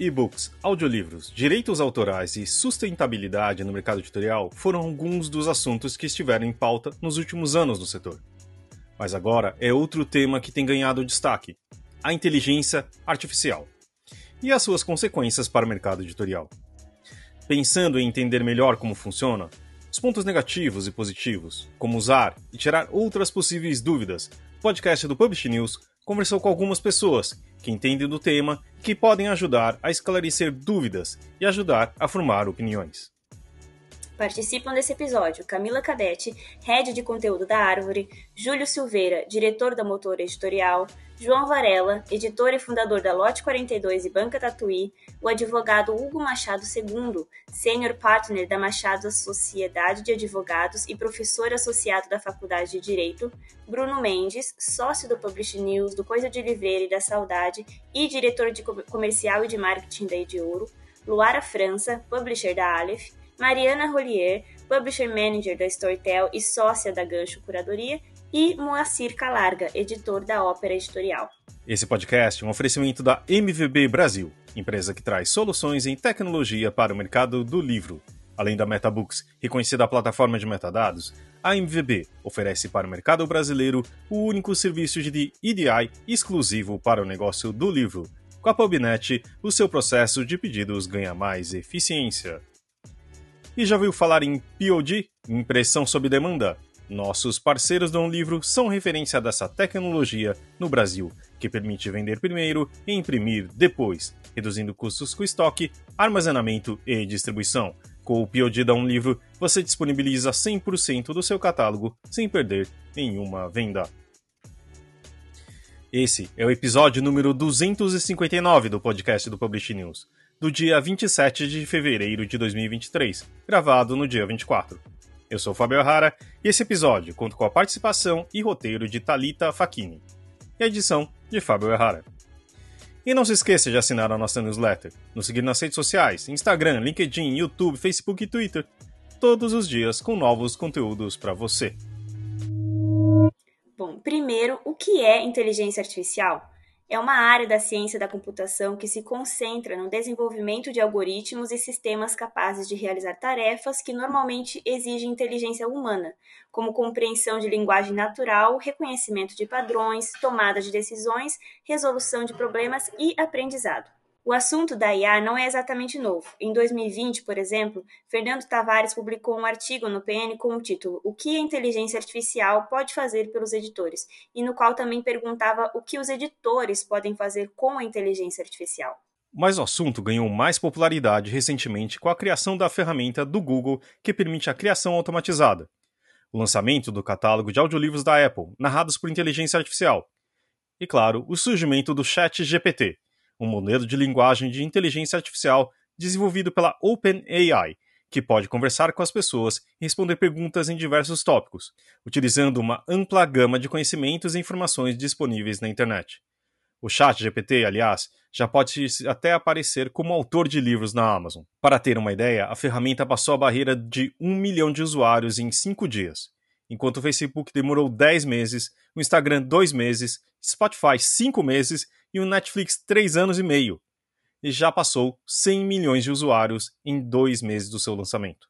e-books, audiolivros, direitos autorais e sustentabilidade no mercado editorial foram alguns dos assuntos que estiveram em pauta nos últimos anos no setor. Mas agora é outro tema que tem ganhado destaque: a inteligência artificial e as suas consequências para o mercado editorial. Pensando em entender melhor como funciona, os pontos negativos e positivos, como usar e tirar outras possíveis dúvidas, o podcast do Publish News conversou com algumas pessoas que entendem do tema que podem ajudar a esclarecer dúvidas e ajudar a formar opiniões. Participam desse episódio Camila Cadete, head de conteúdo da Árvore, Júlio Silveira, diretor da Motor Editorial, João Varela, editor e fundador da Lote 42 e Banca Tatuí, o advogado Hugo Machado II, sênior partner da Machado Sociedade de Advogados e professor associado da Faculdade de Direito, Bruno Mendes, sócio do Publish News, do Coisa de Livreira e da Saudade e diretor de comercial e de marketing da de Ouro, Luara França, publisher da Aleph, Mariana Rolier, Publisher Manager da Storytel e sócia da Gancho Curadoria, e Moacir Calarga, editor da Ópera Editorial. Esse podcast é um oferecimento da MVB Brasil, empresa que traz soluções em tecnologia para o mercado do livro. Além da MetaBooks, reconhecida plataforma de metadados, a MVB oferece para o mercado brasileiro o único serviço de EDI exclusivo para o negócio do livro. Com a PubNet, o seu processo de pedidos ganha mais eficiência. E já ouviu falar em POD, impressão sob demanda? Nossos parceiros do Um Livro são referência dessa tecnologia no Brasil, que permite vender primeiro e imprimir depois, reduzindo custos com estoque, armazenamento e distribuição. Com o POD da Um Livro, você disponibiliza 100% do seu catálogo sem perder nenhuma venda. Esse é o episódio número 259 do podcast do Publish News do dia 27 de fevereiro de 2023, gravado no dia 24. Eu sou Fábio O'Hara e esse episódio conta com a participação e roteiro de Talita Facchini e a edição de Fábio O'Hara. E não se esqueça de assinar a nossa newsletter, nos seguir nas redes sociais, Instagram, LinkedIn, YouTube, Facebook e Twitter, todos os dias com novos conteúdos para você. Bom, primeiro, o que é inteligência artificial? É uma área da ciência da computação que se concentra no desenvolvimento de algoritmos e sistemas capazes de realizar tarefas que normalmente exigem inteligência humana, como compreensão de linguagem natural, reconhecimento de padrões, tomada de decisões, resolução de problemas e aprendizado. O assunto da IA não é exatamente novo. Em 2020, por exemplo, Fernando Tavares publicou um artigo no PN com o título O que a inteligência artificial pode fazer pelos editores, e no qual também perguntava o que os editores podem fazer com a inteligência artificial. Mas o assunto ganhou mais popularidade recentemente com a criação da ferramenta do Google que permite a criação automatizada. O lançamento do catálogo de audiolivros da Apple, narrados por inteligência artificial. E, claro, o surgimento do Chat GPT, um modelo de linguagem de inteligência artificial desenvolvido pela OpenAI, que pode conversar com as pessoas e responder perguntas em diversos tópicos, utilizando uma ampla gama de conhecimentos e informações disponíveis na internet. O Chat GPT, aliás, já pode até aparecer como autor de livros na Amazon. Para ter uma ideia, a ferramenta passou a barreira de um milhão de usuários em cinco dias, enquanto o Facebook demorou 10 meses, o Instagram 2 meses, Spotify 5 meses e o Netflix 3 anos e meio. E já passou 100 milhões de usuários em dois meses do seu lançamento.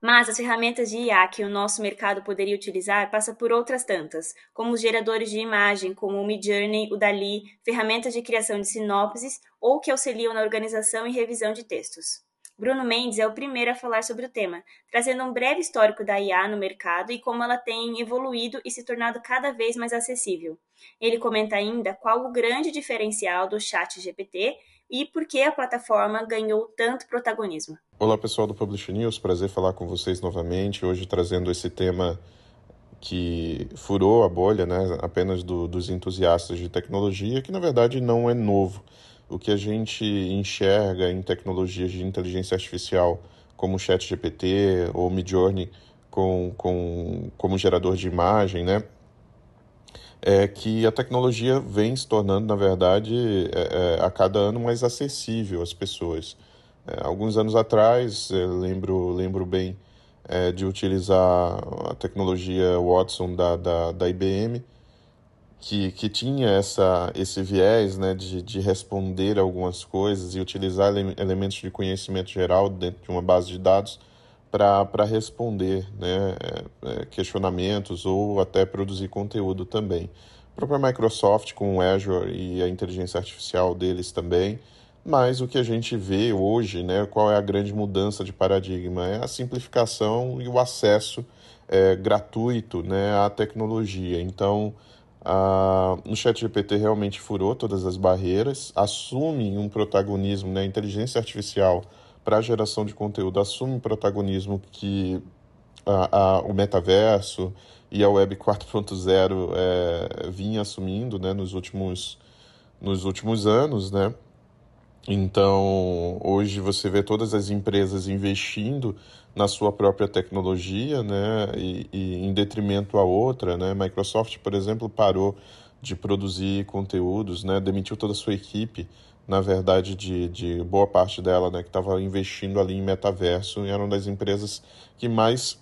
Mas as ferramentas de IA que o nosso mercado poderia utilizar passa por outras tantas, como os geradores de imagem, como o Midjourney, o Dali, ferramentas de criação de sinopses ou que auxiliam na organização e revisão de textos. Bruno Mendes é o primeiro a falar sobre o tema, trazendo um breve histórico da IA no mercado e como ela tem evoluído e se tornado cada vez mais acessível. Ele comenta ainda qual o grande diferencial do Chat GPT e por que a plataforma ganhou tanto protagonismo. Olá pessoal do Publish News, prazer falar com vocês novamente, hoje trazendo esse tema que furou a bolha né, apenas do, dos entusiastas de tecnologia, que na verdade não é novo o que a gente enxerga em tecnologias de inteligência artificial, como o ChatGPT ou Midjourney, com, com, como gerador de imagem, né? É que a tecnologia vem se tornando, na verdade, é, é, a cada ano mais acessível às pessoas. É, alguns anos atrás, lembro, lembro bem é, de utilizar a tecnologia Watson da, da, da IBM, que, que tinha essa, esse viés né, de, de responder algumas coisas e utilizar ele, elementos de conhecimento geral dentro de uma base de dados para responder né, é, é, questionamentos ou até produzir conteúdo também. A própria Microsoft com o Azure e a inteligência artificial deles também, mas o que a gente vê hoje, né, qual é a grande mudança de paradigma? É a simplificação e o acesso é, gratuito né, à tecnologia. Então, ah, no chat GPT realmente furou todas as barreiras, assume um protagonismo, né, a inteligência artificial para a geração de conteúdo assume um protagonismo que o metaverso e a Web 4.0 é, vinha assumindo né, nos, últimos, nos últimos anos, né? Então, hoje você vê todas as empresas investindo na sua própria tecnologia, né, e, e, em detrimento a outra, né, Microsoft, por exemplo, parou de produzir conteúdos, né, demitiu toda a sua equipe, na verdade, de, de boa parte dela, né, que estava investindo ali em metaverso, e era uma das empresas que mais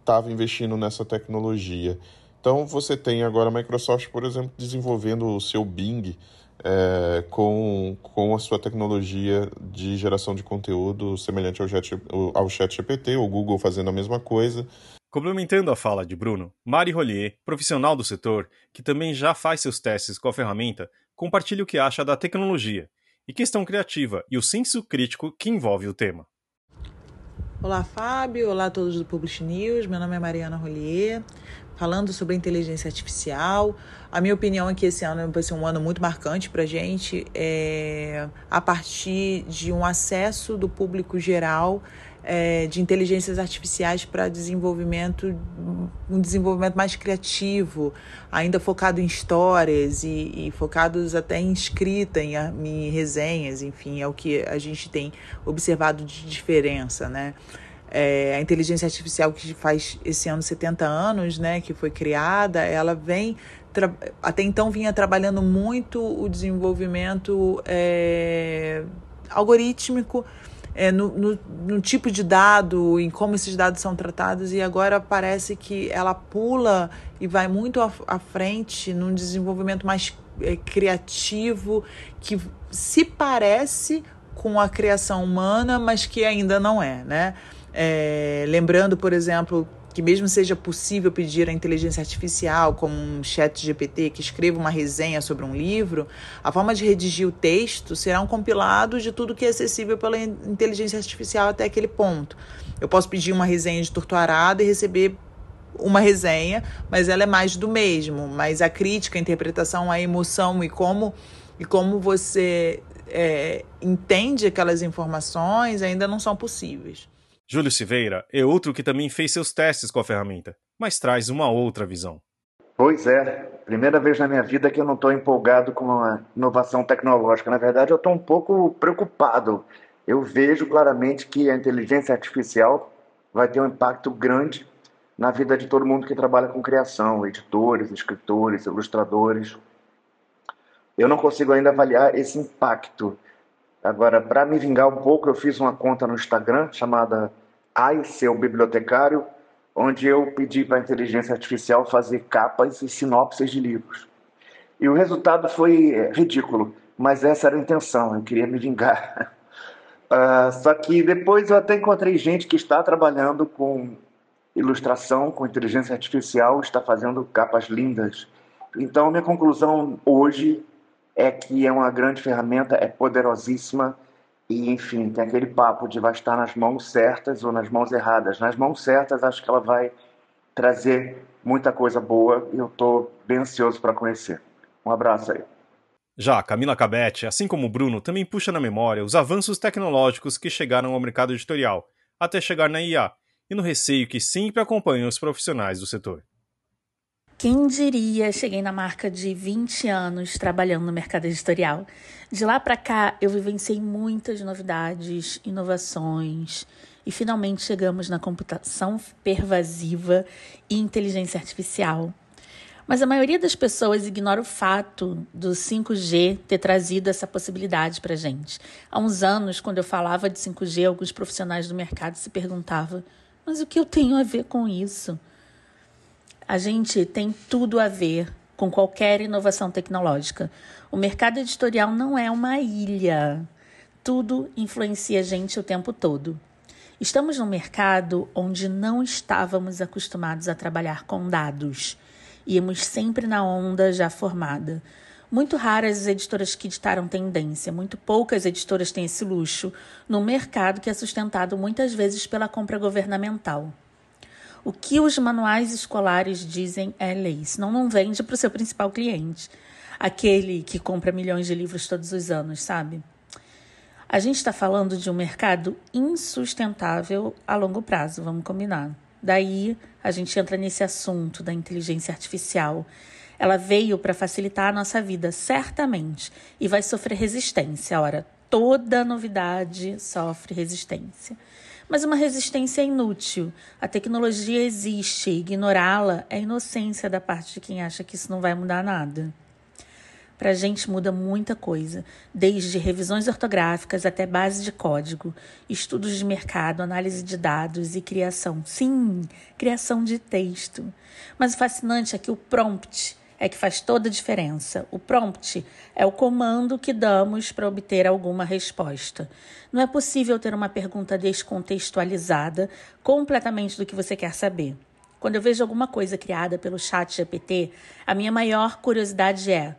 estava investindo nessa tecnologia. Então, você tem agora a Microsoft, por exemplo, desenvolvendo o seu Bing, é, com, com a sua tecnologia de geração de conteúdo semelhante ao chat, ao chat GPT, o Google fazendo a mesma coisa. Complementando a fala de Bruno, Mari Rollier, profissional do setor, que também já faz seus testes com a ferramenta, compartilha o que acha da tecnologia e questão criativa e o senso crítico que envolve o tema. Olá, Fábio. Olá a todos do Publish News. Meu nome é Mariana Rollier falando sobre inteligência artificial. A minha opinião é que esse ano vai ser um ano muito marcante para a gente, é, a partir de um acesso do público geral é, de inteligências artificiais para desenvolvimento, um desenvolvimento mais criativo, ainda focado em histórias e, e focados até em escrita, em, em resenhas, enfim, é o que a gente tem observado de diferença, né? É, a inteligência artificial que faz esse ano 70 anos, né, que foi criada, ela vem até então vinha trabalhando muito o desenvolvimento é, algorítmico é, no, no, no, tipo de dado, em como esses dados são tratados, e agora parece que ela pula e vai muito à, frente num desenvolvimento mais é, criativo, que se parece com a criação humana, mas que ainda não é, né? É, lembrando, por exemplo, que mesmo seja possível pedir à inteligência artificial, como um chat GPT, que escreva uma resenha sobre um livro, a forma de redigir o texto será um compilado de tudo que é acessível pela inteligência artificial até aquele ponto. Eu posso pedir uma resenha de torturada e receber uma resenha, mas ela é mais do mesmo. Mas a crítica, a interpretação, a emoção e como, e como você é, entende aquelas informações ainda não são possíveis. Júlio Silveira é outro que também fez seus testes com a ferramenta, mas traz uma outra visão. Pois é, primeira vez na minha vida que eu não estou empolgado com uma inovação tecnológica. Na verdade, eu estou um pouco preocupado. Eu vejo claramente que a inteligência artificial vai ter um impacto grande na vida de todo mundo que trabalha com criação, editores, escritores, ilustradores. Eu não consigo ainda avaliar esse impacto. Agora, para me vingar um pouco, eu fiz uma conta no Instagram chamada Ai, seu bibliotecário, onde eu pedi para a inteligência artificial fazer capas e sinopses de livros. E o resultado foi é, ridículo, mas essa era a intenção, eu queria me vingar. Uh, só que depois eu até encontrei gente que está trabalhando com ilustração, com inteligência artificial, está fazendo capas lindas. Então, minha conclusão hoje é que é uma grande ferramenta, é poderosíssima e, enfim, tem aquele papo de vai estar nas mãos certas ou nas mãos erradas. Nas mãos certas, acho que ela vai trazer muita coisa boa e eu estou bem ansioso para conhecer. Um abraço aí. Já Camila Cabete, assim como Bruno, também puxa na memória os avanços tecnológicos que chegaram ao mercado editorial, até chegar na IA, e no receio que sempre acompanha os profissionais do setor. Quem diria, cheguei na marca de 20 anos trabalhando no mercado editorial. De lá para cá, eu vivenciei muitas novidades, inovações e finalmente chegamos na computação pervasiva e inteligência artificial. Mas a maioria das pessoas ignora o fato do 5G ter trazido essa possibilidade para gente. Há uns anos, quando eu falava de 5G, alguns profissionais do mercado se perguntavam: mas o que eu tenho a ver com isso? A gente tem tudo a ver com qualquer inovação tecnológica. O mercado editorial não é uma ilha. Tudo influencia a gente o tempo todo. Estamos num mercado onde não estávamos acostumados a trabalhar com dados. Íamos sempre na onda já formada. Muito raras as editoras que ditaram tendência, muito poucas editoras têm esse luxo, num mercado que é sustentado muitas vezes pela compra governamental. O que os manuais escolares dizem é lei, senão não vende para o seu principal cliente, aquele que compra milhões de livros todos os anos, sabe? A gente está falando de um mercado insustentável a longo prazo, vamos combinar. Daí a gente entra nesse assunto da inteligência artificial ela veio para facilitar a nossa vida, certamente, e vai sofrer resistência. Ora, toda novidade sofre resistência. Mas uma resistência é inútil. A tecnologia existe, ignorá-la é inocência da parte de quem acha que isso não vai mudar nada. Para a gente muda muita coisa, desde revisões ortográficas até base de código, estudos de mercado, análise de dados e criação. Sim, criação de texto. Mas o fascinante é que o prompt é que faz toda a diferença. O prompt é o comando que damos para obter alguma resposta. Não é possível ter uma pergunta descontextualizada completamente do que você quer saber. Quando eu vejo alguma coisa criada pelo chat GPT, a minha maior curiosidade é: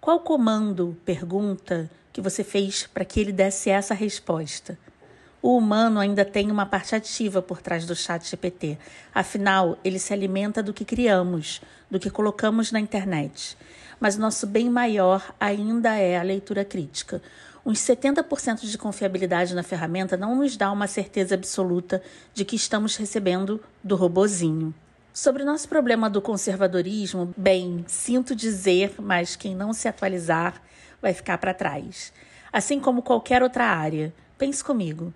qual comando, pergunta, que você fez para que ele desse essa resposta? O humano ainda tem uma parte ativa por trás do chat GPT. Afinal, ele se alimenta do que criamos, do que colocamos na internet. Mas nosso bem maior ainda é a leitura crítica. Uns 70% de confiabilidade na ferramenta não nos dá uma certeza absoluta de que estamos recebendo do robozinho. Sobre o nosso problema do conservadorismo, bem, sinto dizer, mas quem não se atualizar vai ficar para trás. Assim como qualquer outra área. Pense comigo.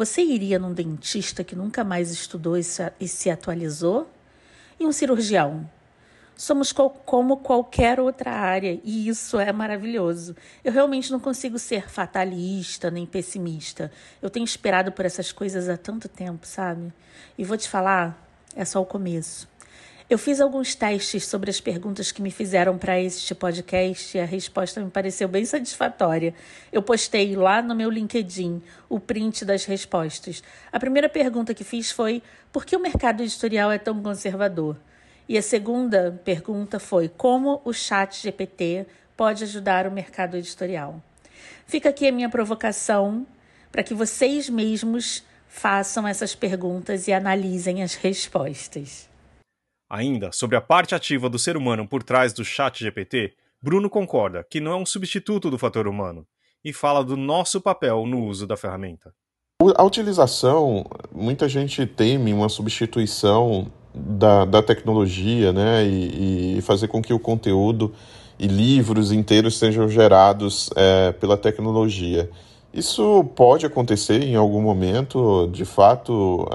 Você iria num dentista que nunca mais estudou e se atualizou? E um cirurgião? Somos como qualquer outra área e isso é maravilhoso. Eu realmente não consigo ser fatalista nem pessimista. Eu tenho esperado por essas coisas há tanto tempo, sabe? E vou te falar, é só o começo. Eu fiz alguns testes sobre as perguntas que me fizeram para este podcast e a resposta me pareceu bem satisfatória. Eu postei lá no meu LinkedIn o print das respostas. A primeira pergunta que fiz foi: por que o mercado editorial é tão conservador? E a segunda pergunta foi: como o Chat GPT pode ajudar o mercado editorial? Fica aqui a minha provocação para que vocês mesmos façam essas perguntas e analisem as respostas. Ainda sobre a parte ativa do ser humano por trás do chat GPT, Bruno concorda que não é um substituto do fator humano e fala do nosso papel no uso da ferramenta. A utilização, muita gente teme uma substituição da, da tecnologia, né, e, e fazer com que o conteúdo e livros inteiros sejam gerados é, pela tecnologia. Isso pode acontecer em algum momento, de fato,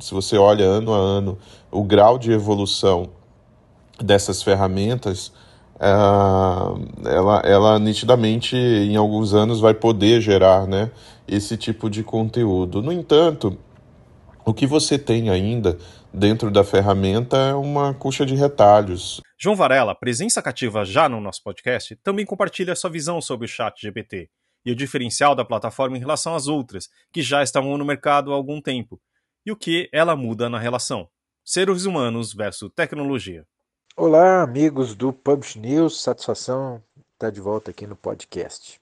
se você olha ano a ano o grau de evolução dessas ferramentas, uh, ela, ela nitidamente em alguns anos vai poder gerar né, esse tipo de conteúdo. No entanto, o que você tem ainda dentro da ferramenta é uma coxa de retalhos. João Varela, presença cativa já no nosso podcast, também compartilha sua visão sobre o chat GPT e o diferencial da plataforma em relação às outras, que já estavam no mercado há algum tempo, e o que ela muda na relação. Seres humanos versus tecnologia. Olá, amigos do Publish News, satisfação estar de volta aqui no podcast.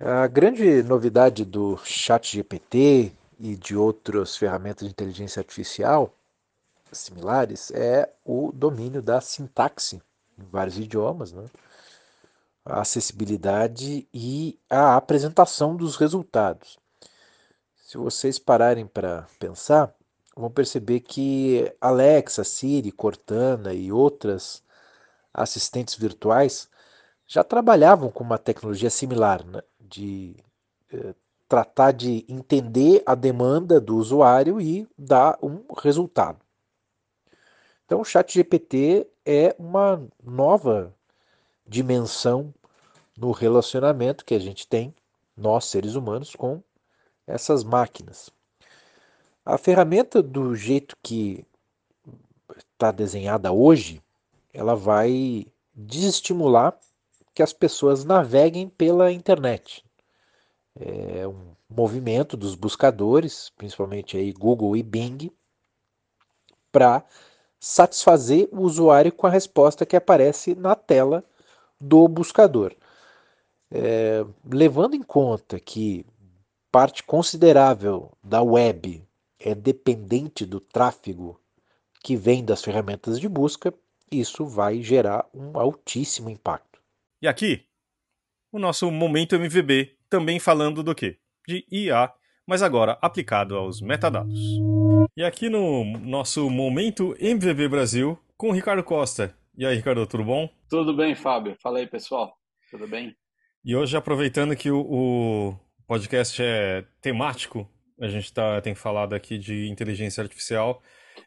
A grande novidade do Chat GPT e de outras ferramentas de inteligência artificial similares é o domínio da sintaxe em vários idiomas, né? a acessibilidade e a apresentação dos resultados. Se vocês pararem para pensar, vão perceber que Alexa, Siri, Cortana e outras assistentes virtuais já trabalhavam com uma tecnologia similar, né? de eh, tratar de entender a demanda do usuário e dar um resultado. Então, o ChatGPT é uma nova dimensão no relacionamento que a gente tem, nós seres humanos, com essas máquinas. A ferramenta, do jeito que está desenhada hoje, ela vai desestimular que as pessoas naveguem pela internet. É um movimento dos buscadores, principalmente aí Google e Bing, para satisfazer o usuário com a resposta que aparece na tela do buscador. É, levando em conta que parte considerável da web é dependente do tráfego que vem das ferramentas de busca, isso vai gerar um altíssimo impacto. E aqui, o nosso momento MVB, também falando do quê? De IA, mas agora aplicado aos metadados. E aqui no nosso momento MVB Brasil, com o Ricardo Costa. E aí, Ricardo, tudo bom? Tudo bem, Fábio. Fala aí, pessoal. Tudo bem? E hoje, aproveitando que o, o podcast é temático, a gente tá, tem falado aqui de inteligência artificial.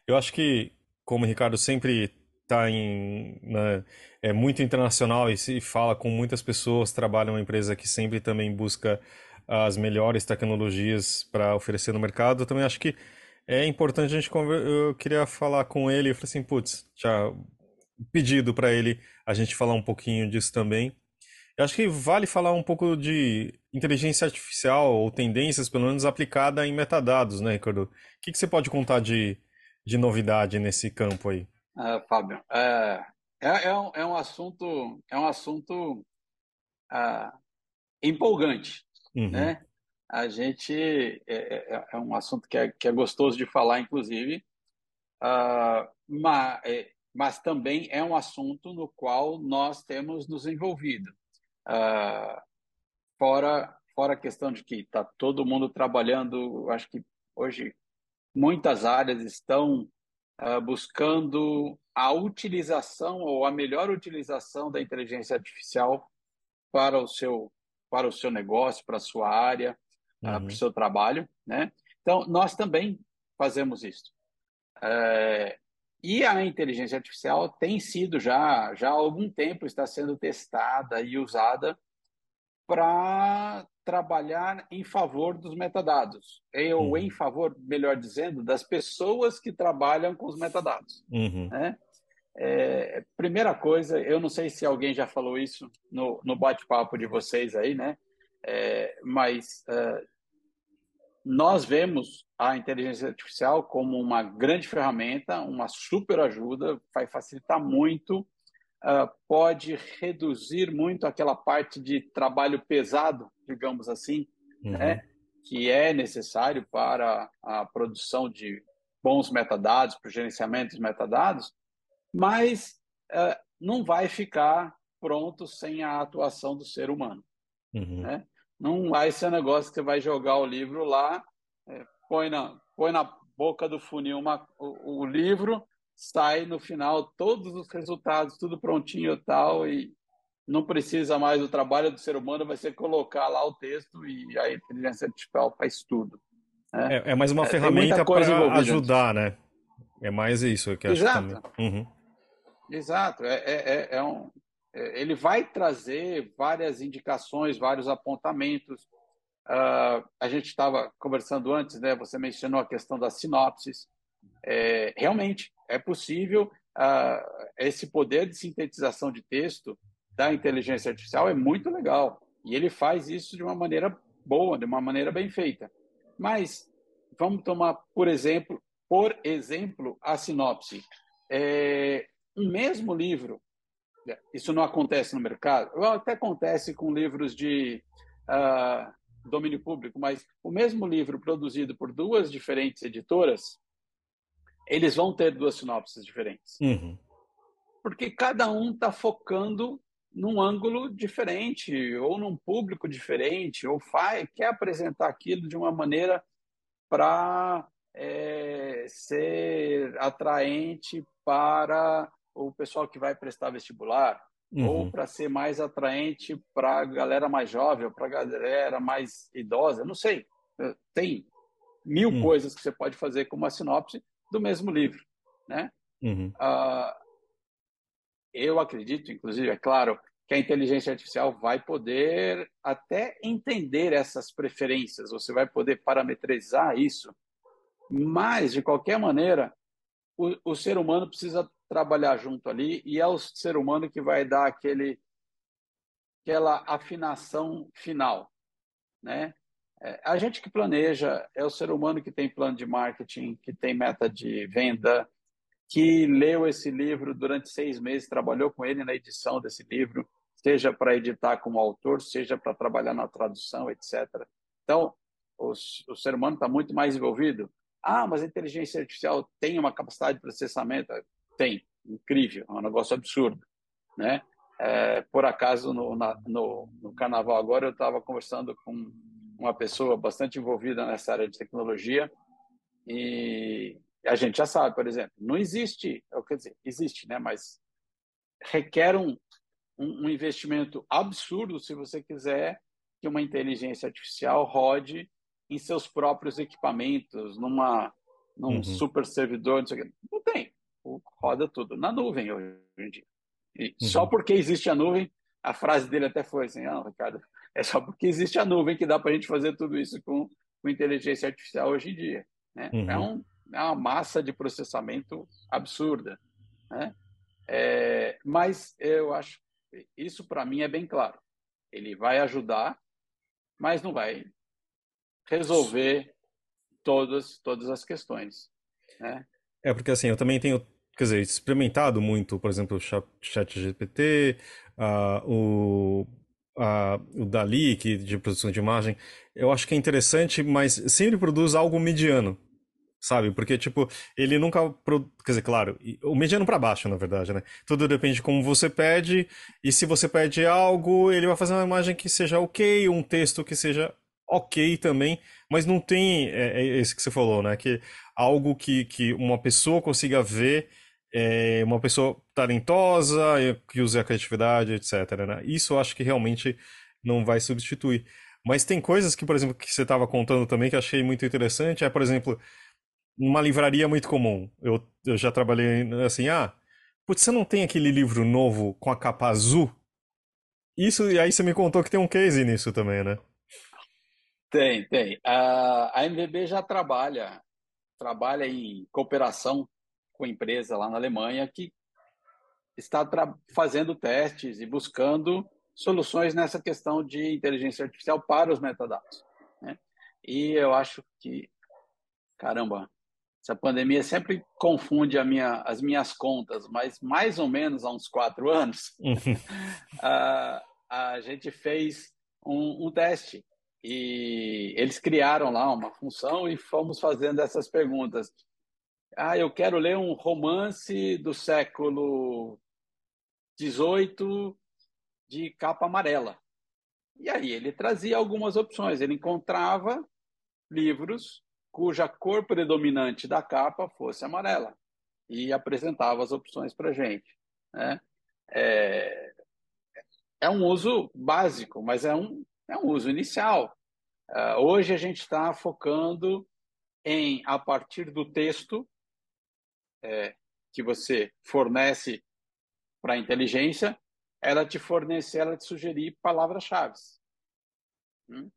Eu acho que, como o Ricardo sempre está em né, é muito internacional e se fala com muitas pessoas, trabalha em uma empresa que sempre também busca as melhores tecnologias para oferecer no mercado. Eu também acho que é importante a gente conver... eu queria falar com ele, eu falei assim, putz, já pedido para ele a gente falar um pouquinho disso também. Eu acho que vale falar um pouco de inteligência artificial ou tendências, pelo menos aplicada em metadados, né, Ricardo? O que, que você pode contar de, de novidade nesse campo aí? É, Fábio, é, é, é, um, é um assunto, é um assunto é, empolgante, uhum. né? A gente é, é, um assunto que é, que é gostoso de falar, inclusive, uh, mas, mas também é um assunto no qual nós temos nos envolvido. Uh, fora, fora a questão de que está todo mundo trabalhando, acho que hoje muitas áreas estão uh, buscando a utilização ou a melhor utilização da inteligência artificial para o seu para o seu negócio, para a sua área, uhum. uh, para o seu trabalho, né? Então nós também fazemos isso. É, e a inteligência artificial tem sido já já há algum tempo está sendo testada e usada para trabalhar em favor dos metadados, ou uhum. em favor, melhor dizendo, das pessoas que trabalham com os metadados. Uhum. Né? É, primeira coisa, eu não sei se alguém já falou isso no, no bate-papo de vocês aí, né? É, mas uh, nós vemos a inteligência artificial como uma grande ferramenta, uma super ajuda, vai facilitar muito uh, pode reduzir muito aquela parte de trabalho pesado, digamos assim, uhum. né, que é necessário para a produção de bons metadados, para o gerenciamento dos metadados, mas uh, não vai ficar pronto sem a atuação do ser humano. Uhum. Né? Não vai ser um negócio que você vai jogar o livro lá, é, põe, na, põe na boca do funil uma, o, o livro, sai no final todos os resultados, tudo prontinho e tal, e não precisa mais do trabalho do ser humano, vai ser colocar lá o texto e a inteligência artificial faz tudo. Né? É, é, mais uma é, ferramenta para ajudar, né? É mais isso que eu acho Exato. Uhum. Exato. É, é, é, é um, ele vai trazer várias indicações, vários apontamentos. Uh, a gente estava conversando antes, né? Você mencionou a questão das sinopses. É, realmente, é possível uh, esse poder de sintetização de texto da inteligência artificial é muito legal e ele faz isso de uma maneira boa, de uma maneira bem feita. Mas vamos tomar por exemplo, por exemplo, a sinopse. É, mesmo livro, isso não acontece no mercado, até acontece com livros de uh, domínio público, mas o mesmo livro produzido por duas diferentes editoras eles vão ter duas sinopses diferentes. Uhum. Porque cada um está focando num ângulo diferente, ou num público diferente, ou faz, quer apresentar aquilo de uma maneira para é, ser atraente para o pessoal que vai prestar vestibular, uhum. ou para ser mais atraente para a galera mais jovem, ou para a galera mais idosa, não sei. Tem mil uhum. coisas que você pode fazer com uma sinopse do mesmo livro, né? Uhum. Uh, eu acredito, inclusive, é claro, que a inteligência artificial vai poder até entender essas preferências, você vai poder parametrizar isso, mas, de qualquer maneira, o, o ser humano precisa trabalhar junto ali e é o ser humano que vai dar aquele aquela afinação final, né? É, a gente que planeja é o ser humano que tem plano de marketing, que tem meta de venda, que leu esse livro durante seis meses, trabalhou com ele na edição desse livro, seja para editar como autor, seja para trabalhar na tradução, etc. Então, o, o ser humano está muito mais envolvido. Ah, mas a inteligência artificial tem uma capacidade de processamento? Tem, incrível, é um negócio absurdo, né? É, por acaso, no, na, no, no carnaval agora, eu estava conversando com uma pessoa bastante envolvida nessa área de tecnologia e a gente já sabe, por exemplo, não existe, quer dizer, existe, né? Mas requer um, um, um investimento absurdo se você quiser que uma inteligência artificial rode em seus próprios equipamentos, numa num uhum. super servidor, não, sei o não tem, roda tudo na nuvem hoje em dia. E uhum. Só porque existe a nuvem, a frase dele até foi assim, ah, Ricardo, é só porque existe a nuvem que dá para a gente fazer tudo isso com, com inteligência artificial hoje em dia. Né? Uhum. É, um, é uma massa de processamento absurda. Né? É, mas eu acho isso para mim é bem claro. Ele vai ajudar, mas não vai resolver todas todas as questões, né? É porque assim eu também tenho quer dizer, experimentado muito, por exemplo, o chat GPT, uh, o, uh, o Dali, que de produção de imagem, eu acho que é interessante, mas sempre produz algo mediano, sabe? Porque, tipo, ele nunca. Pro... Quer dizer, claro, o mediano para baixo, na verdade, né? Tudo depende de como você pede, e se você pede algo, ele vai fazer uma imagem que seja ok, um texto que seja ok também, mas não tem é, é esse que você falou, né? Que algo que, que uma pessoa consiga ver é, uma pessoa talentosa, que use a criatividade, etc. Né? Isso eu acho que realmente não vai substituir. Mas tem coisas que, por exemplo, que você estava contando também que eu achei muito interessante. É, por exemplo, uma livraria muito comum. Eu, eu já trabalhei assim, ah, putz, você não tem aquele livro novo com a capa azul? Isso, e aí você me contou que tem um case nisso também, né? Tem, tem. A, a MVB já trabalha, trabalha em cooperação com empresa lá na Alemanha que está fazendo testes e buscando soluções nessa questão de inteligência artificial para os metadados. Né? E eu acho que, caramba, essa pandemia sempre confunde minha, as minhas contas, mas mais ou menos há uns quatro anos, a, a gente fez um, um teste e eles criaram lá uma função e fomos fazendo essas perguntas. Ah, eu quero ler um romance do século XVIII de capa amarela. E aí ele trazia algumas opções. Ele encontrava livros cuja cor predominante da capa fosse amarela e apresentava as opções para gente. Né? É, é um uso básico, mas é um, é um uso inicial. Uh, hoje a gente está focando em, a partir do texto, é, que você fornece para a inteligência, ela te fornecer, ela te sugerir palavras-chave. Hum?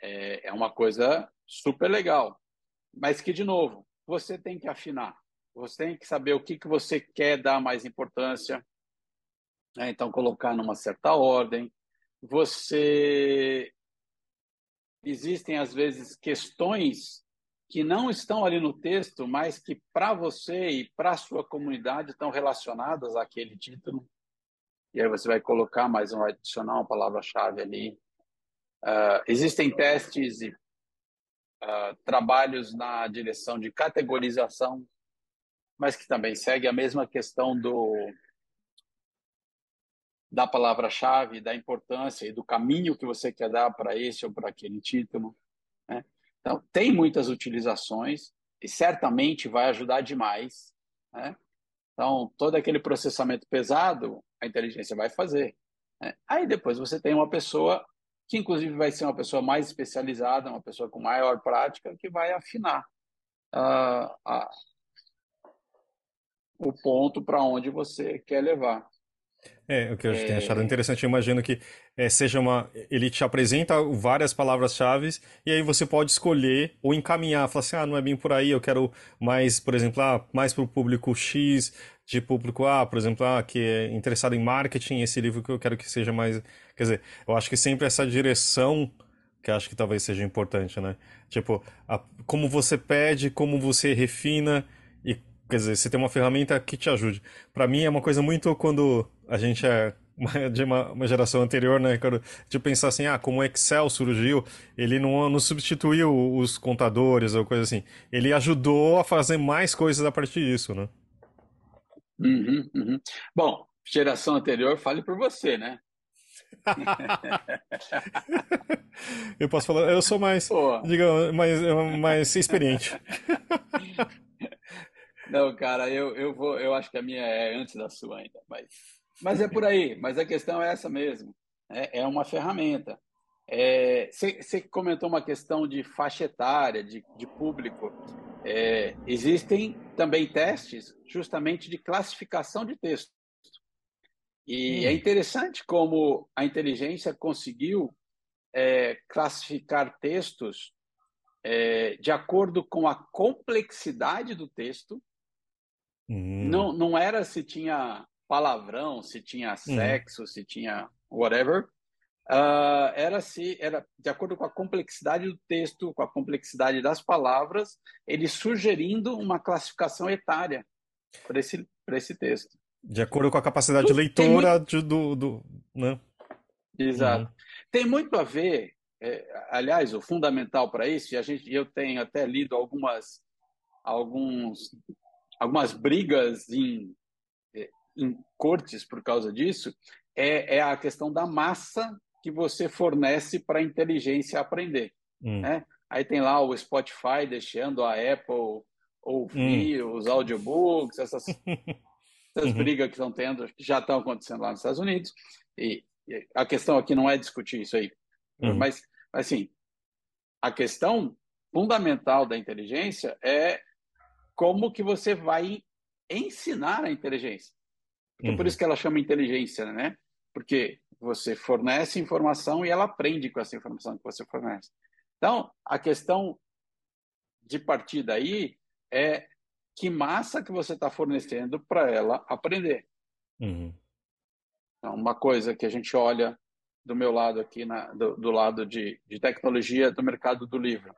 É, é uma coisa super legal, mas que, de novo, você tem que afinar. Você tem que saber o que, que você quer dar mais importância, né? então colocar numa certa ordem. Você existem às vezes questões que não estão ali no texto, mas que para você e para a sua comunidade estão relacionadas àquele título. E aí você vai colocar mais um adicionar uma palavra-chave ali. Uh, existem testes e uh, trabalhos na direção de categorização, mas que também segue a mesma questão do da palavra-chave, da importância e do caminho que você quer dar para esse ou para aquele título. Né? Então, tem muitas utilizações e certamente vai ajudar demais. Né? Então, todo aquele processamento pesado, a inteligência vai fazer. Né? Aí depois você tem uma pessoa que, inclusive, vai ser uma pessoa mais especializada, uma pessoa com maior prática, que vai afinar uh, uh, o ponto para onde você quer levar. É, o que eu é... tenho achado interessante, eu imagino que é, seja uma. Ele te apresenta várias palavras-chave e aí você pode escolher ou encaminhar, falar assim, ah, não é bem por aí, eu quero mais, por exemplo, ah, mais para o público X, de público A, por exemplo, ah, que é interessado em marketing, esse livro que eu quero que seja mais. Quer dizer, eu acho que sempre essa direção que acho que talvez seja importante, né? Tipo, a, como você pede, como você refina quer dizer, você tem uma ferramenta que te ajude. Para mim é uma coisa muito quando a gente é de uma, uma, geração anterior, né, Quando De pensar assim, ah, como o Excel surgiu, ele não, não substituiu os contadores ou coisa assim. Ele ajudou a fazer mais coisas a partir disso, né? Uhum, uhum. Bom, geração anterior, fale por você, né? eu posso falar, eu sou mais, diga, mais, mais experiente. Não, cara, eu, eu vou, eu acho que a minha é antes da sua ainda, mas, mas é por aí. Mas a questão é essa mesmo. É, é uma ferramenta. Você é, comentou uma questão de faixa etária, de, de público. É, existem também testes justamente de classificação de texto. E é hum. é interessante como a inteligência conseguiu é, classificar textos é, de acordo com a complexidade do texto. Hum. Não, não era se tinha palavrão, se tinha hum. sexo, hum. se tinha whatever. Uh, era se era de acordo com a complexidade do texto, com a complexidade das palavras, ele sugerindo uma classificação etária para esse esse texto. De acordo com a capacidade de leitura muito... do, do, né? Exato. Uhum. Tem muito a ver, é, aliás, o fundamental para isso, e a gente, eu tenho até lido algumas, alguns, algumas brigas em, é, em cortes por causa disso, é, é a questão da massa que você fornece para a inteligência aprender. Hum. Né? Aí tem lá o Spotify deixando a Apple ouvir hum. os audiobooks, essas essas uhum. brigas que estão tendo, que já estão acontecendo lá nos Estados Unidos. E, e a questão aqui não é discutir isso aí, uhum. mas assim, a questão fundamental da inteligência é como que você vai ensinar a inteligência. Uhum. Por isso que ela chama inteligência, né? Porque você fornece informação e ela aprende com essa informação que você fornece. Então, a questão de partir daí é que massa que você está fornecendo para ela aprender. Uhum. Então, uma coisa que a gente olha do meu lado aqui, na, do, do lado de, de, tecnologia do mercado do livro,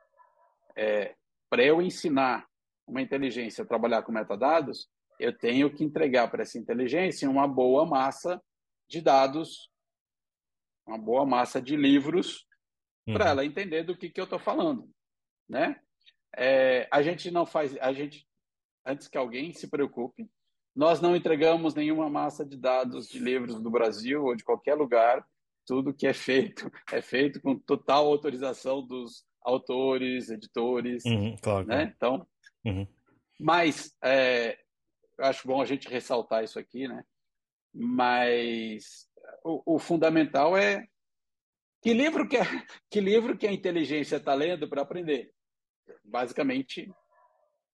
é, para eu ensinar uma inteligência trabalhar com metadados, eu tenho que entregar para essa inteligência uma boa massa de dados, uma boa massa de livros uhum. para ela entender do que, que eu estou falando, né? É, a gente não faz, a gente antes que alguém se preocupe. Nós não entregamos nenhuma massa de dados de livros do Brasil ou de qualquer lugar. Tudo que é feito é feito com total autorização dos autores, editores, uhum, claro, né? Então, uhum. mas é, acho bom a gente ressaltar isso aqui, né? Mas o, o fundamental é que livro que, é, que livro que a inteligência está lendo para aprender. Basicamente,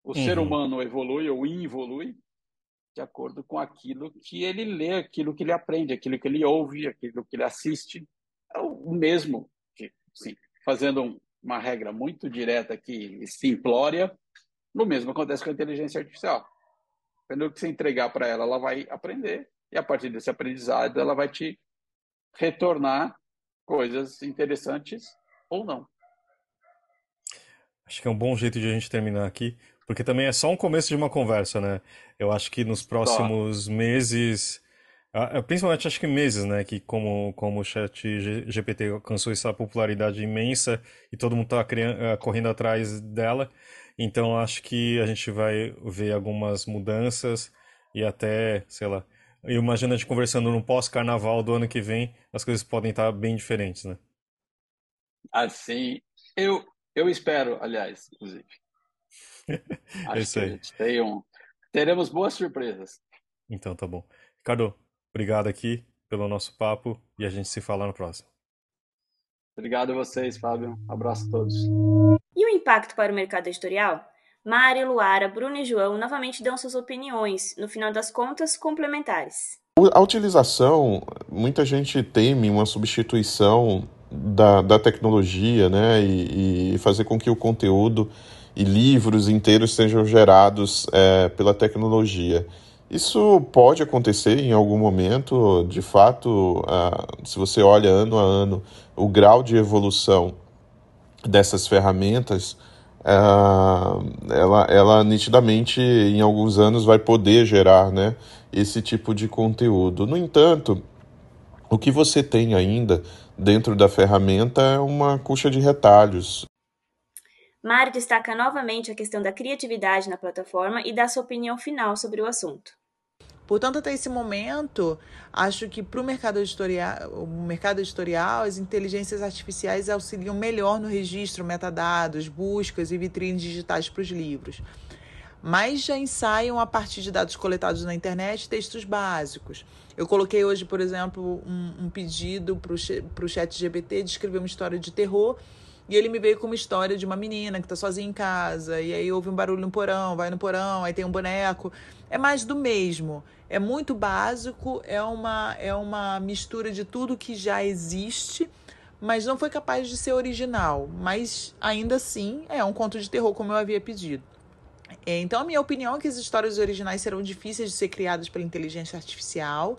o uhum. ser humano evolui ou involui de acordo com aquilo que ele lê, aquilo que ele aprende, aquilo que ele ouve, aquilo que ele assiste. É o mesmo, sim, fazendo um, uma regra muito direta aqui, simplória, o mesmo acontece com a inteligência artificial. Do que você entregar para ela, ela vai aprender, e a partir desse aprendizado, ela vai te retornar coisas interessantes ou não. Acho que é um bom jeito de a gente terminar aqui. Porque também é só um começo de uma conversa, né? Eu acho que nos próximos meses, principalmente acho que meses, né? Que como, como o chat GPT alcançou essa popularidade imensa e todo mundo está correndo atrás dela, então acho que a gente vai ver algumas mudanças e até, sei lá, eu imagino a gente conversando no pós-carnaval do ano que vem, as coisas podem estar bem diferentes, né? Assim, eu, eu espero, aliás, inclusive. Acho é isso aí. tem um... teremos boas surpresas. Então tá bom. Ricardo, obrigado aqui pelo nosso papo e a gente se fala no próximo. Obrigado a vocês, Fábio. Um abraço a todos. E o impacto para o mercado editorial? Mari, Luara, Bruno e João novamente dão suas opiniões, no final das contas, complementares. A utilização, muita gente teme uma substituição da, da tecnologia, né, e, e fazer com que o conteúdo e livros inteiros sejam gerados é, pela tecnologia. Isso pode acontecer em algum momento, de fato, uh, se você olha ano a ano o grau de evolução dessas ferramentas, uh, ela, ela nitidamente em alguns anos vai poder gerar né, esse tipo de conteúdo. No entanto, o que você tem ainda dentro da ferramenta é uma cuxa de retalhos. Mário destaca novamente a questão da criatividade na plataforma e dá sua opinião final sobre o assunto. Portanto, até esse momento, acho que para o mercado editorial, o mercado editorial, as inteligências artificiais auxiliam melhor no registro, metadados, buscas e vitrines digitais para os livros. Mas já ensaiam a partir de dados coletados na internet textos básicos. Eu coloquei hoje, por exemplo, um, um pedido para o chat GPT de escrever uma história de terror e ele me veio com uma história de uma menina que tá sozinha em casa, e aí ouve um barulho no porão, vai no porão, aí tem um boneco. É mais do mesmo. É muito básico, é uma, é uma mistura de tudo que já existe, mas não foi capaz de ser original. Mas ainda assim é um conto de terror, como eu havia pedido. É, então, a minha opinião é que as histórias originais serão difíceis de ser criadas pela inteligência artificial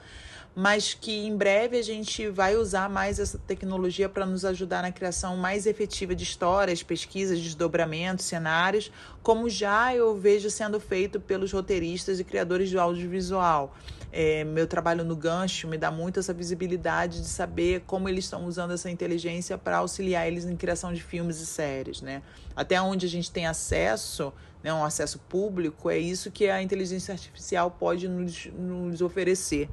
mas que em breve a gente vai usar mais essa tecnologia para nos ajudar na criação mais efetiva de histórias, pesquisas, desdobramentos, cenários, como já eu vejo sendo feito pelos roteiristas e criadores de audiovisual. É, meu trabalho no gancho me dá muito essa visibilidade de saber como eles estão usando essa inteligência para auxiliar eles em criação de filmes e séries, né? Até onde a gente tem acesso, né, um acesso público, é isso que a inteligência artificial pode nos, nos oferecer.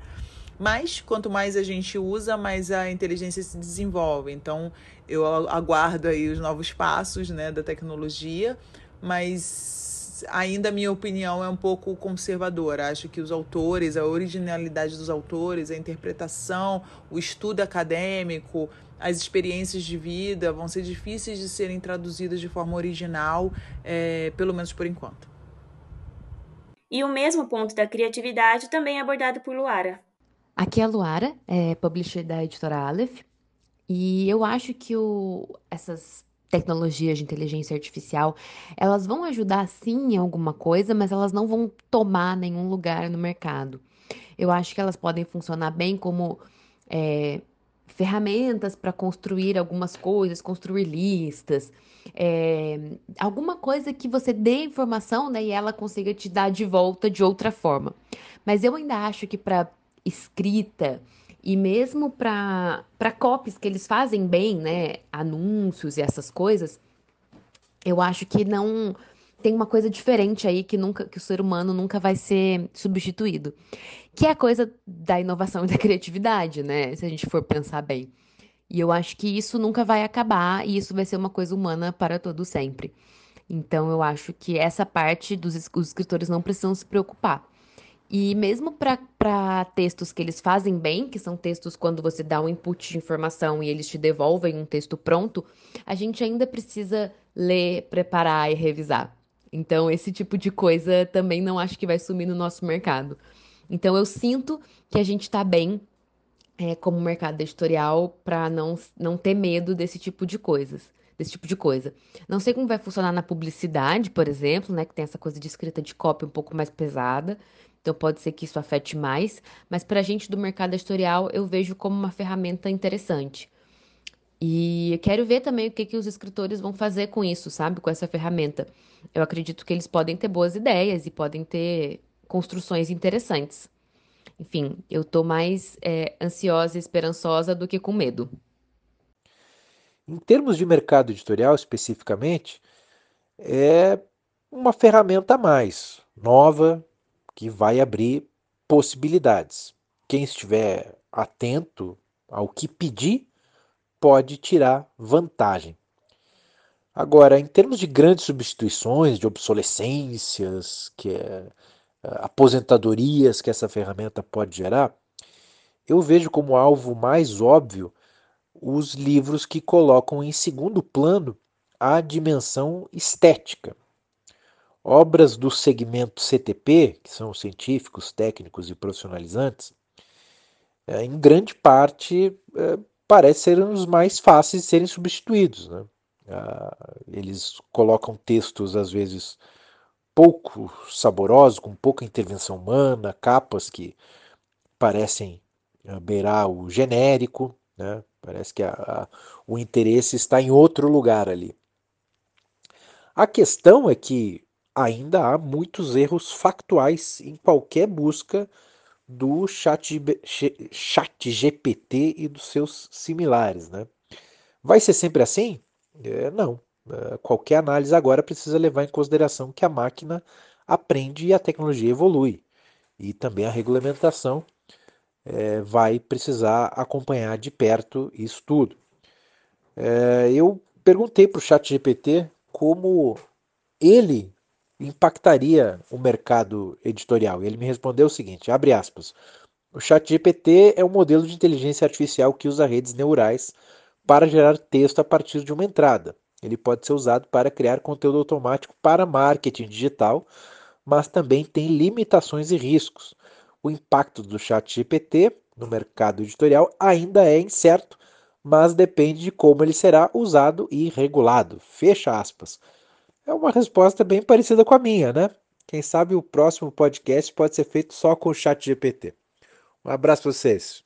Mas quanto mais a gente usa, mais a inteligência se desenvolve. Então eu aguardo aí os novos passos né, da tecnologia, mas ainda a minha opinião é um pouco conservadora. Acho que os autores, a originalidade dos autores, a interpretação, o estudo acadêmico, as experiências de vida vão ser difíceis de serem traduzidas de forma original, é, pelo menos por enquanto. E o mesmo ponto da criatividade também é abordado por Luara. Aqui é a Luara, é publisher da editora Aleph, e eu acho que o, essas tecnologias de inteligência artificial, elas vão ajudar sim em alguma coisa, mas elas não vão tomar nenhum lugar no mercado. Eu acho que elas podem funcionar bem como é, ferramentas para construir algumas coisas, construir listas, é, alguma coisa que você dê informação né, e ela consiga te dar de volta de outra forma. Mas eu ainda acho que para escrita e mesmo para copies que eles fazem bem, né, anúncios e essas coisas, eu acho que não tem uma coisa diferente aí que nunca que o ser humano nunca vai ser substituído, que é a coisa da inovação e da criatividade, né, se a gente for pensar bem. E eu acho que isso nunca vai acabar e isso vai ser uma coisa humana para todo sempre. Então eu acho que essa parte dos os escritores não precisam se preocupar. E mesmo para textos que eles fazem bem, que são textos quando você dá um input de informação e eles te devolvem um texto pronto, a gente ainda precisa ler, preparar e revisar. Então, esse tipo de coisa também não acho que vai sumir no nosso mercado. Então, eu sinto que a gente está bem é, como mercado editorial para não, não ter medo desse tipo de coisas. Desse tipo de coisa. Não sei como vai funcionar na publicidade, por exemplo, né? Que tem essa coisa de escrita de cópia um pouco mais pesada. Então pode ser que isso afete mais, mas para a gente do mercado editorial eu vejo como uma ferramenta interessante. E eu quero ver também o que, que os escritores vão fazer com isso, sabe? Com essa ferramenta. Eu acredito que eles podem ter boas ideias e podem ter construções interessantes. Enfim, eu estou mais é, ansiosa e esperançosa do que com medo. Em termos de mercado editorial especificamente, é uma ferramenta a mais, nova, que vai abrir possibilidades. Quem estiver atento ao que pedir pode tirar vantagem. Agora, em termos de grandes substituições, de obsolescências, que é, aposentadorias que essa ferramenta pode gerar, eu vejo como alvo mais óbvio os livros que colocam em segundo plano a dimensão estética. Obras do segmento CTP, que são científicos, técnicos e profissionalizantes, é, em grande parte, é, parece ser os mais fáceis de serem substituídos. Né? Ah, eles colocam textos, às vezes, pouco saborosos, com pouca intervenção humana, capas que parecem ah, beirar o genérico, né? parece que a, a, o interesse está em outro lugar ali. A questão é que ainda há muitos erros factuais em qualquer busca do chat, chat GPT e dos seus similares. Né? Vai ser sempre assim? É, não. É, qualquer análise agora precisa levar em consideração que a máquina aprende e a tecnologia evolui. E também a regulamentação é, vai precisar acompanhar de perto isso tudo. É, eu perguntei para o chat GPT como ele impactaria o mercado editorial? E ele me respondeu o seguinte, abre aspas, o ChatGPT é um modelo de inteligência artificial que usa redes neurais para gerar texto a partir de uma entrada. Ele pode ser usado para criar conteúdo automático para marketing digital, mas também tem limitações e riscos. O impacto do ChatGPT no mercado editorial ainda é incerto, mas depende de como ele será usado e regulado. Fecha aspas. É uma resposta bem parecida com a minha, né? Quem sabe o próximo podcast pode ser feito só com o chat GPT. Um abraço para vocês.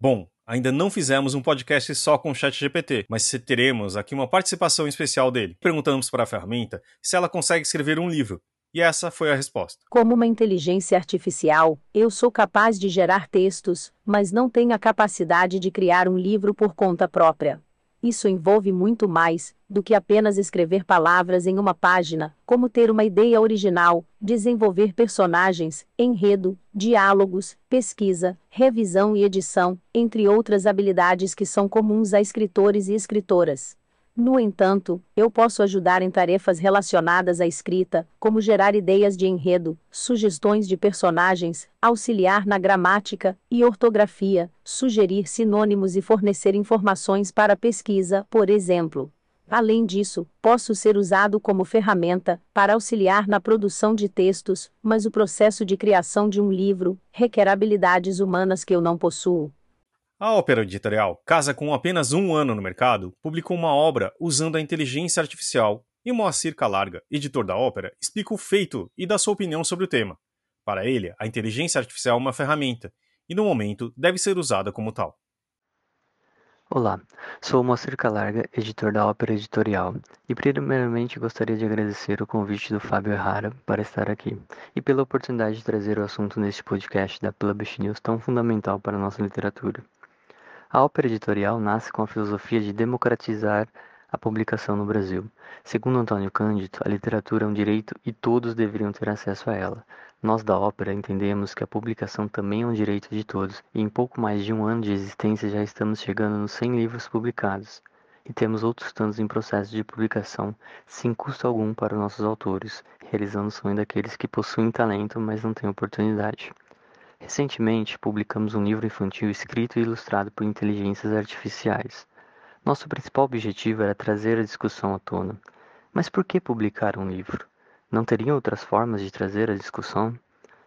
Bom, ainda não fizemos um podcast só com o chat GPT, mas teremos aqui uma participação especial dele. Perguntamos para a ferramenta se ela consegue escrever um livro. E essa foi a resposta. Como uma inteligência artificial, eu sou capaz de gerar textos, mas não tenho a capacidade de criar um livro por conta própria. Isso envolve muito mais do que apenas escrever palavras em uma página, como ter uma ideia original, desenvolver personagens, enredo, diálogos, pesquisa, revisão e edição, entre outras habilidades que são comuns a escritores e escritoras. No entanto, eu posso ajudar em tarefas relacionadas à escrita, como gerar ideias de enredo, sugestões de personagens, auxiliar na gramática e ortografia, sugerir sinônimos e fornecer informações para pesquisa, por exemplo. Além disso, posso ser usado como ferramenta para auxiliar na produção de textos, mas o processo de criação de um livro requer habilidades humanas que eu não possuo. A Ópera Editorial, casa com apenas um ano no mercado, publicou uma obra usando a inteligência artificial e Moacir Calarga, editor da ópera, explica o feito e dá sua opinião sobre o tema. Para ele, a inteligência artificial é uma ferramenta e, no momento, deve ser usada como tal. Olá, sou Moacir Calarga, editor da Ópera Editorial, e primeiramente gostaria de agradecer o convite do Fábio Errara para estar aqui e pela oportunidade de trazer o assunto neste podcast da Publish News tão fundamental para a nossa literatura. A ópera editorial nasce com a filosofia de democratizar a publicação no Brasil. Segundo Antônio Cândido, a literatura é um direito e todos deveriam ter acesso a ela. Nós da ópera entendemos que a publicação também é um direito de todos, e em pouco mais de um ano de existência já estamos chegando nos 100 livros publicados. E temos outros tantos em processo de publicação, sem custo algum para nossos autores, realizando o sonho daqueles que possuem talento, mas não têm oportunidade. Recentemente, publicamos um livro infantil escrito e ilustrado por inteligências artificiais. Nosso principal objetivo era trazer a discussão à tona. Mas por que publicar um livro? Não teriam outras formas de trazer a discussão?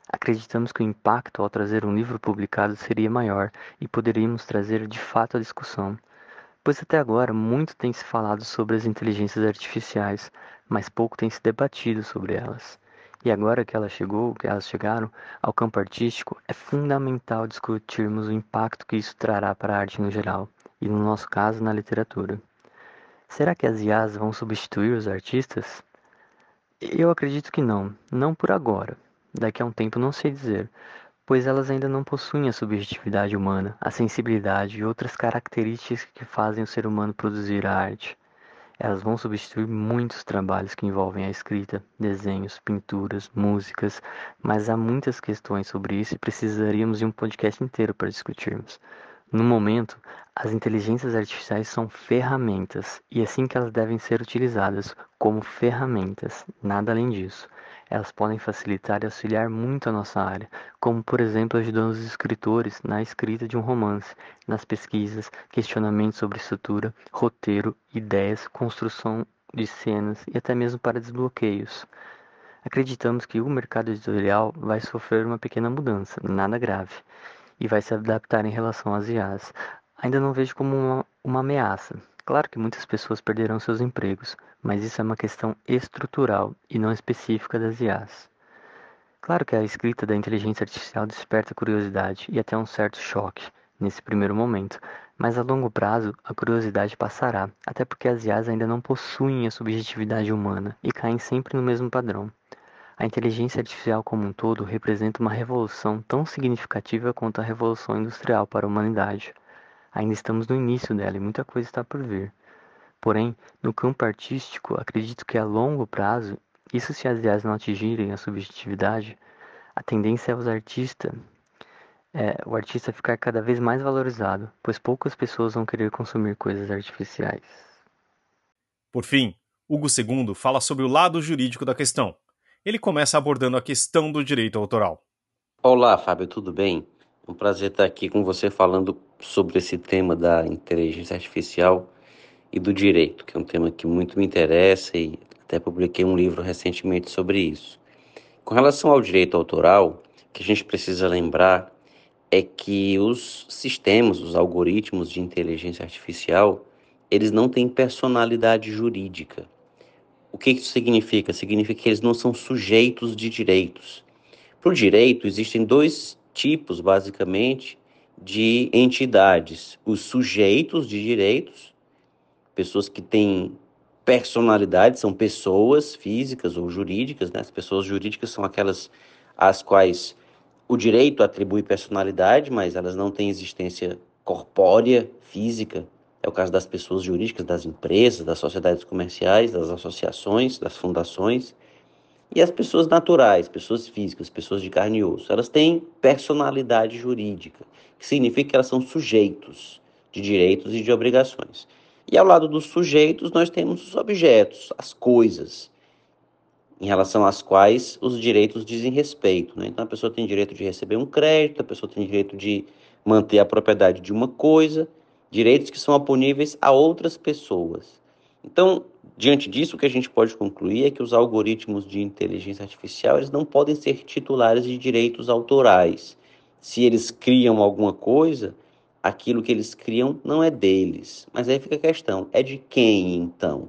Acreditamos que o impacto ao trazer um livro publicado seria maior e poderíamos trazer de fato a discussão. Pois até agora muito tem se falado sobre as inteligências artificiais, mas pouco tem se debatido sobre elas. E agora que ela chegou, que elas chegaram ao campo artístico, é fundamental discutirmos o impacto que isso trará para a arte no geral, e no nosso caso, na literatura. Será que as IAs vão substituir os artistas? Eu acredito que não, não por agora. Daqui a um tempo não sei dizer, pois elas ainda não possuem a subjetividade humana, a sensibilidade e outras características que fazem o ser humano produzir a arte. Elas vão substituir muitos trabalhos que envolvem a escrita, desenhos, pinturas, músicas, mas há muitas questões sobre isso e precisaríamos de um podcast inteiro para discutirmos. No momento, as inteligências artificiais são ferramentas e é assim que elas devem ser utilizadas, como ferramentas, nada além disso. Elas podem facilitar e auxiliar muito a nossa área, como por exemplo ajudando os escritores na escrita de um romance, nas pesquisas, questionamentos sobre estrutura, roteiro, ideias, construção de cenas e até mesmo para desbloqueios. Acreditamos que o mercado editorial vai sofrer uma pequena mudança, nada grave, e vai se adaptar em relação às IAs. Ainda não vejo como uma, uma ameaça. Claro que muitas pessoas perderão seus empregos, mas isso é uma questão estrutural e não específica das IAs. Claro que a escrita da inteligência artificial desperta curiosidade e até um certo choque nesse primeiro momento, mas a longo prazo a curiosidade passará, até porque as IAs ainda não possuem a subjetividade humana e caem sempre no mesmo padrão. A inteligência artificial como um todo representa uma revolução tão significativa quanto a revolução industrial para a humanidade. Ainda estamos no início dela e muita coisa está por vir. Porém, no campo artístico, acredito que a longo prazo isso se as IAs não atingirem a subjetividade, a tendência é os artistas, é, o artista ficar cada vez mais valorizado, pois poucas pessoas vão querer consumir coisas artificiais. Por fim, Hugo II fala sobre o lado jurídico da questão. Ele começa abordando a questão do direito autoral. Olá, Fábio, tudo bem? Um prazer estar aqui com você falando sobre esse tema da inteligência artificial e do direito, que é um tema que muito me interessa e até publiquei um livro recentemente sobre isso. Com relação ao direito autoral, o que a gente precisa lembrar é que os sistemas, os algoritmos de inteligência artificial, eles não têm personalidade jurídica. O que isso significa? Significa que eles não são sujeitos de direitos. Para o direito, existem dois tipos, basicamente, de entidades: os sujeitos de direitos, pessoas que têm personalidade são pessoas físicas ou jurídicas, né? As pessoas jurídicas são aquelas às quais o direito atribui personalidade, mas elas não têm existência corpórea, física. É o caso das pessoas jurídicas, das empresas, das sociedades comerciais, das associações, das fundações. E as pessoas naturais, pessoas físicas, pessoas de carne e osso, elas têm personalidade jurídica, que significa que elas são sujeitos de direitos e de obrigações. E ao lado dos sujeitos, nós temos os objetos, as coisas, em relação às quais os direitos dizem respeito. Né? Então, a pessoa tem direito de receber um crédito, a pessoa tem direito de manter a propriedade de uma coisa, direitos que são oponíveis a outras pessoas. Então, diante disso, o que a gente pode concluir é que os algoritmos de inteligência artificial eles não podem ser titulares de direitos autorais. Se eles criam alguma coisa, aquilo que eles criam não é deles. Mas aí fica a questão: é de quem então?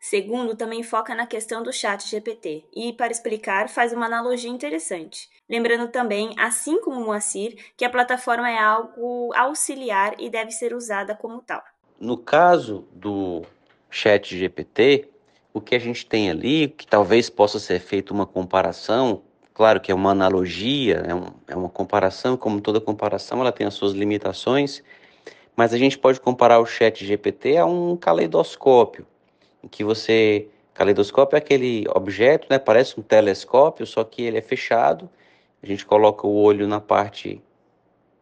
Segundo, também foca na questão do chat GPT e, para explicar, faz uma analogia interessante. Lembrando também, assim como o Moacir, que a plataforma é algo auxiliar e deve ser usada como tal. No caso do chat GPT, o que a gente tem ali, que talvez possa ser feita uma comparação Claro que é uma analogia, é, um, é uma comparação, como toda comparação, ela tem as suas limitações, mas a gente pode comparar o chat GPT a um caleidoscópio, em que você... Caleidoscópio é aquele objeto, né, parece um telescópio, só que ele é fechado, a gente coloca o olho na parte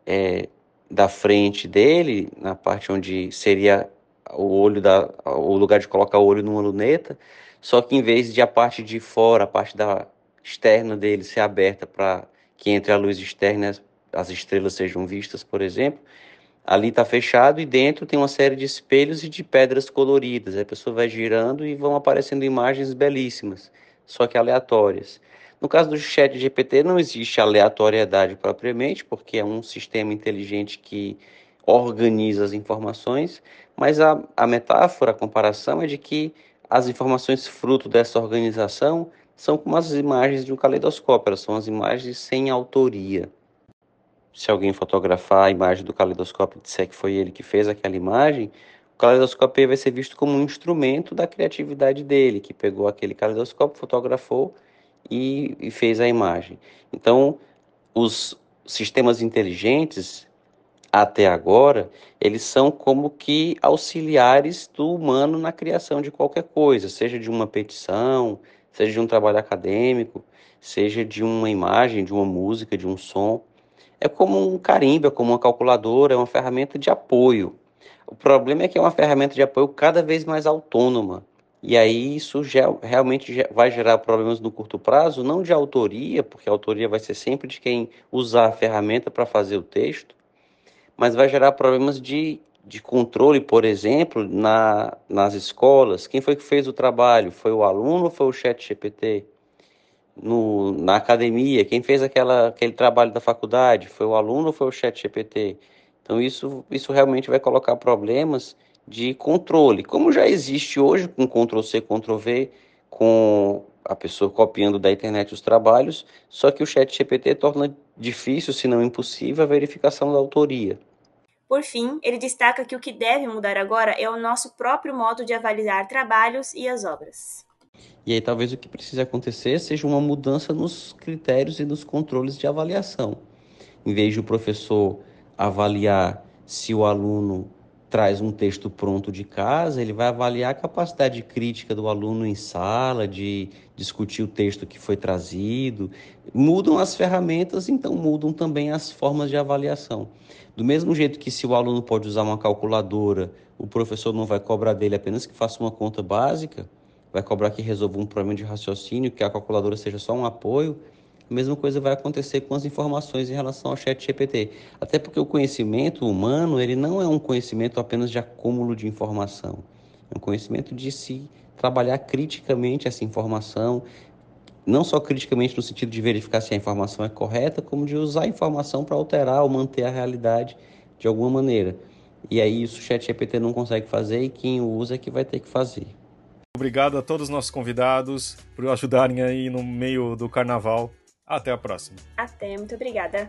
é, da frente dele, na parte onde seria o olho da, o lugar de colocar o olho numa luneta, só que em vez de a parte de fora, a parte da externa dele ser aberta para que entre a luz externa as estrelas sejam vistas, por exemplo, ali está fechado e dentro tem uma série de espelhos e de pedras coloridas. a pessoa vai girando e vão aparecendo imagens belíssimas, só que aleatórias. No caso do chat GPT não existe aleatoriedade propriamente, porque é um sistema inteligente que organiza as informações, mas a, a metáfora, a comparação é de que as informações fruto dessa organização são como as imagens de um caleidoscópio, elas são as imagens sem autoria. Se alguém fotografar a imagem do caleidoscópio e disser que foi ele que fez aquela imagem, o caleidoscópio vai ser visto como um instrumento da criatividade dele, que pegou aquele caleidoscópio, fotografou e, e fez a imagem. Então, os sistemas inteligentes, até agora, eles são como que auxiliares do humano na criação de qualquer coisa, seja de uma petição, seja de um trabalho acadêmico, seja de uma imagem, de uma música, de um som. É como um carimbo, é como uma calculadora, é uma ferramenta de apoio. O problema é que é uma ferramenta de apoio cada vez mais autônoma. E aí isso realmente vai gerar problemas no curto prazo, não de autoria, porque a autoria vai ser sempre de quem usar a ferramenta para fazer o texto, mas vai gerar problemas de de controle, por exemplo, na, nas escolas, quem foi que fez o trabalho? Foi o aluno ou foi o chat GPT? no, na academia, quem fez aquela, aquele trabalho da faculdade, foi o aluno ou foi o chat GPT? Então isso, isso realmente vai colocar problemas de controle, como já existe hoje com Ctrl-C, Ctrl-V, com a pessoa copiando da internet os trabalhos, só que o chat GPT torna difícil, se não impossível, a verificação da autoria. Por fim, ele destaca que o que deve mudar agora é o nosso próprio modo de avaliar trabalhos e as obras. E aí talvez o que precise acontecer seja uma mudança nos critérios e nos controles de avaliação. Em vez de o professor avaliar se o aluno traz um texto pronto de casa, ele vai avaliar a capacidade crítica do aluno em sala, de discutir o texto que foi trazido. Mudam as ferramentas, então mudam também as formas de avaliação. Do mesmo jeito que se o aluno pode usar uma calculadora, o professor não vai cobrar dele apenas que faça uma conta básica, vai cobrar que resolva um problema de raciocínio, que a calculadora seja só um apoio. A mesma coisa vai acontecer com as informações em relação ao chat GPT. Até porque o conhecimento humano, ele não é um conhecimento apenas de acúmulo de informação. É um conhecimento de se trabalhar criticamente essa informação, não só criticamente no sentido de verificar se a informação é correta, como de usar a informação para alterar ou manter a realidade de alguma maneira. E aí isso o ChatGPT não consegue fazer e quem o usa é que vai ter que fazer. Obrigado a todos os nossos convidados por ajudarem aí no meio do carnaval. Até a próxima. Até, muito obrigada.